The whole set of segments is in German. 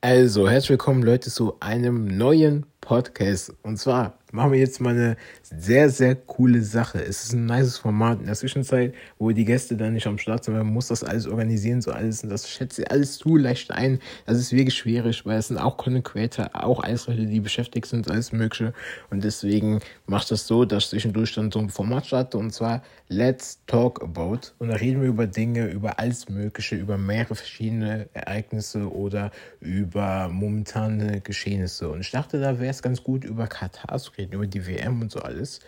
Also, herzlich willkommen, Leute, zu einem neuen Podcast. Und zwar machen wir jetzt mal eine sehr, sehr coole Sache. Es ist ein nices Format in der Zwischenzeit, wo die Gäste dann nicht am Start sind. Man muss das alles organisieren, so alles. Und das schätze ich alles zu leicht ein. Das ist wirklich schwierig, weil es sind auch Content Creator, auch alles Leute, die beschäftigt sind, alles Mögliche. Und deswegen macht das so, dass zwischendurch dann so ein Format starte. Und zwar Let's Talk About. Und da reden wir über Dinge, über alles Mögliche, über mehrere verschiedene Ereignisse oder über momentane Geschehnisse. Und ich dachte, da wäre es ganz gut, über Katar zu reden, über die WM und so alles.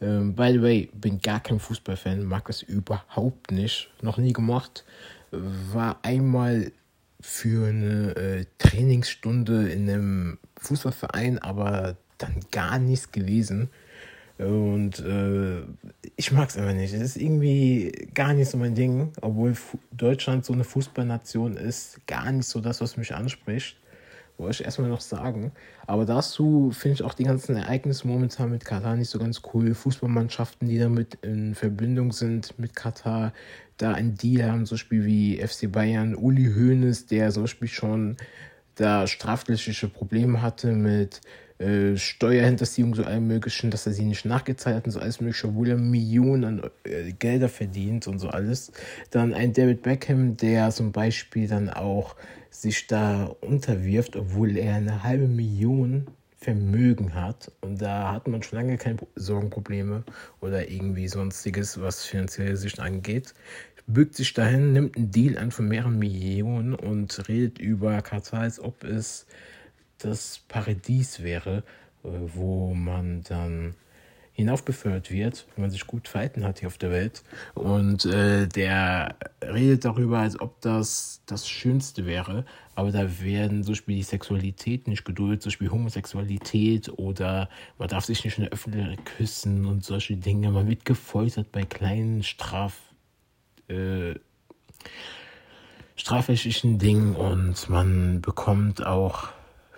Ähm, by the way, bin gar kein Fußballfan, mag das überhaupt nicht. Noch nie gemacht. War einmal für eine äh, Trainingsstunde in einem Fußballverein, aber dann gar nichts gewesen. Und äh, ich mag es einfach nicht. Es ist irgendwie gar nicht so mein Ding, obwohl Deutschland so eine Fußballnation ist, gar nicht so das, was mich anspricht wollte ich erstmal noch sagen. Aber dazu finde ich auch die ganzen Ereignisse momentan mit Katar nicht so ganz cool. Fußballmannschaften, die damit in Verbindung sind mit Katar, da ein Deal haben, zum Beispiel wie FC Bayern, Uli Hoeneß, der zum Beispiel schon da strafrechtliche Probleme hatte mit äh, Steuerhinterziehung, so allem möglichen, dass er sie nicht nachgezahlt hat und so alles mögliche, obwohl er Millionen an äh, Gelder verdient und so alles. Dann ein David Beckham, der zum Beispiel dann auch sich da unterwirft, obwohl er eine halbe Million Vermögen hat. Und da hat man schon lange keine Sorgenprobleme oder irgendwie sonstiges, was finanzielle Sicht angeht. Bückt sich dahin, nimmt einen Deal an von mehreren Millionen und redet über Katar, als ob es das Paradies wäre, äh, wo man dann hinaufbefördert wird, wenn man sich gut verhalten hat hier auf der Welt. Und äh, der redet darüber, als ob das das Schönste wäre. Aber da werden zum Beispiel die Sexualität nicht geduldet, zum Beispiel Homosexualität oder man darf sich nicht in der Öffentlichkeit küssen und solche Dinge. Man wird gefoltert bei kleinen Straf... Äh, strafrechtlichen Dingen und man bekommt auch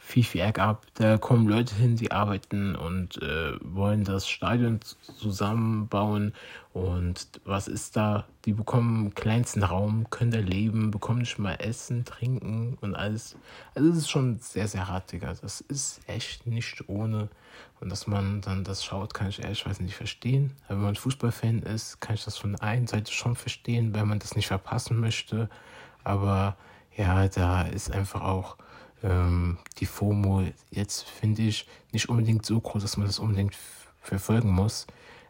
viel, viel Ärger ab. Da kommen Leute hin, die arbeiten und äh, wollen das Stadion zusammenbauen. Und was ist da? Die bekommen kleinsten Raum, können da leben, bekommen nicht mal Essen, Trinken und alles. Also es ist schon sehr, sehr hart, Digga. Das ist echt nicht ohne. Und dass man dann das schaut, kann ich ehrlich nicht verstehen. Aber wenn man Fußballfan ist, kann ich das von einer Seite schon verstehen, weil man das nicht verpassen möchte. Aber ja, da ist einfach auch ähm, die FOMO jetzt, finde ich, nicht unbedingt so groß, dass man das unbedingt verfolgen muss.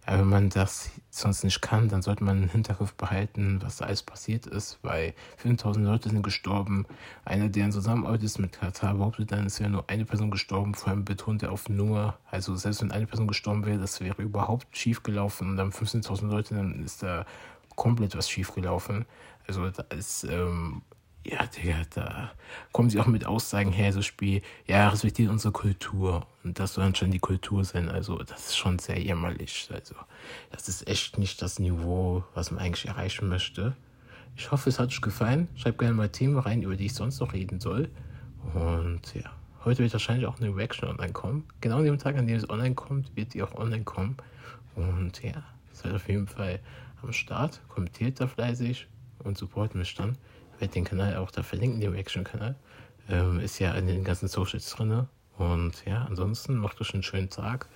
Aber wenn man das sonst nicht kann, dann sollte man im Hinterkopf behalten, was da alles passiert ist, weil 5000 Leute sind gestorben. Einer, der in Zusammenarbeit ist mit Katar, behauptet dann, es wäre nur eine Person gestorben, vor allem betont er auf nur, also selbst wenn eine Person gestorben wäre, das wäre überhaupt schief gelaufen und dann 15.000 Leute, dann ist da komplett was schief gelaufen. Also da ist ähm, ja, Digga, da kommen sie auch mit Aussagen her, so Spiel, ja, respektiert unsere Kultur. Und das soll schon die Kultur sein. Also, das ist schon sehr jämmerlich. Also, das ist echt nicht das Niveau, was man eigentlich erreichen möchte. Ich hoffe, es hat euch gefallen. Schreibt gerne mal Themen rein, über die ich sonst noch reden soll. Und ja, heute wird wahrscheinlich auch eine Reaction online kommen. Genau an dem Tag, an dem es online kommt, wird die auch online kommen. Und ja, seid auf jeden Fall am Start. Kommentiert da fleißig und supportet mich dann den Kanal auch da verlinken, den Reaction-Kanal. Ähm, ist ja in den ganzen Socials drin. Und ja, ansonsten macht euch einen schönen Tag.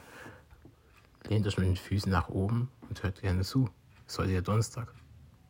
Lehnt euch mit den Füßen nach oben und hört gerne zu. Es ist heute ja Donnerstag.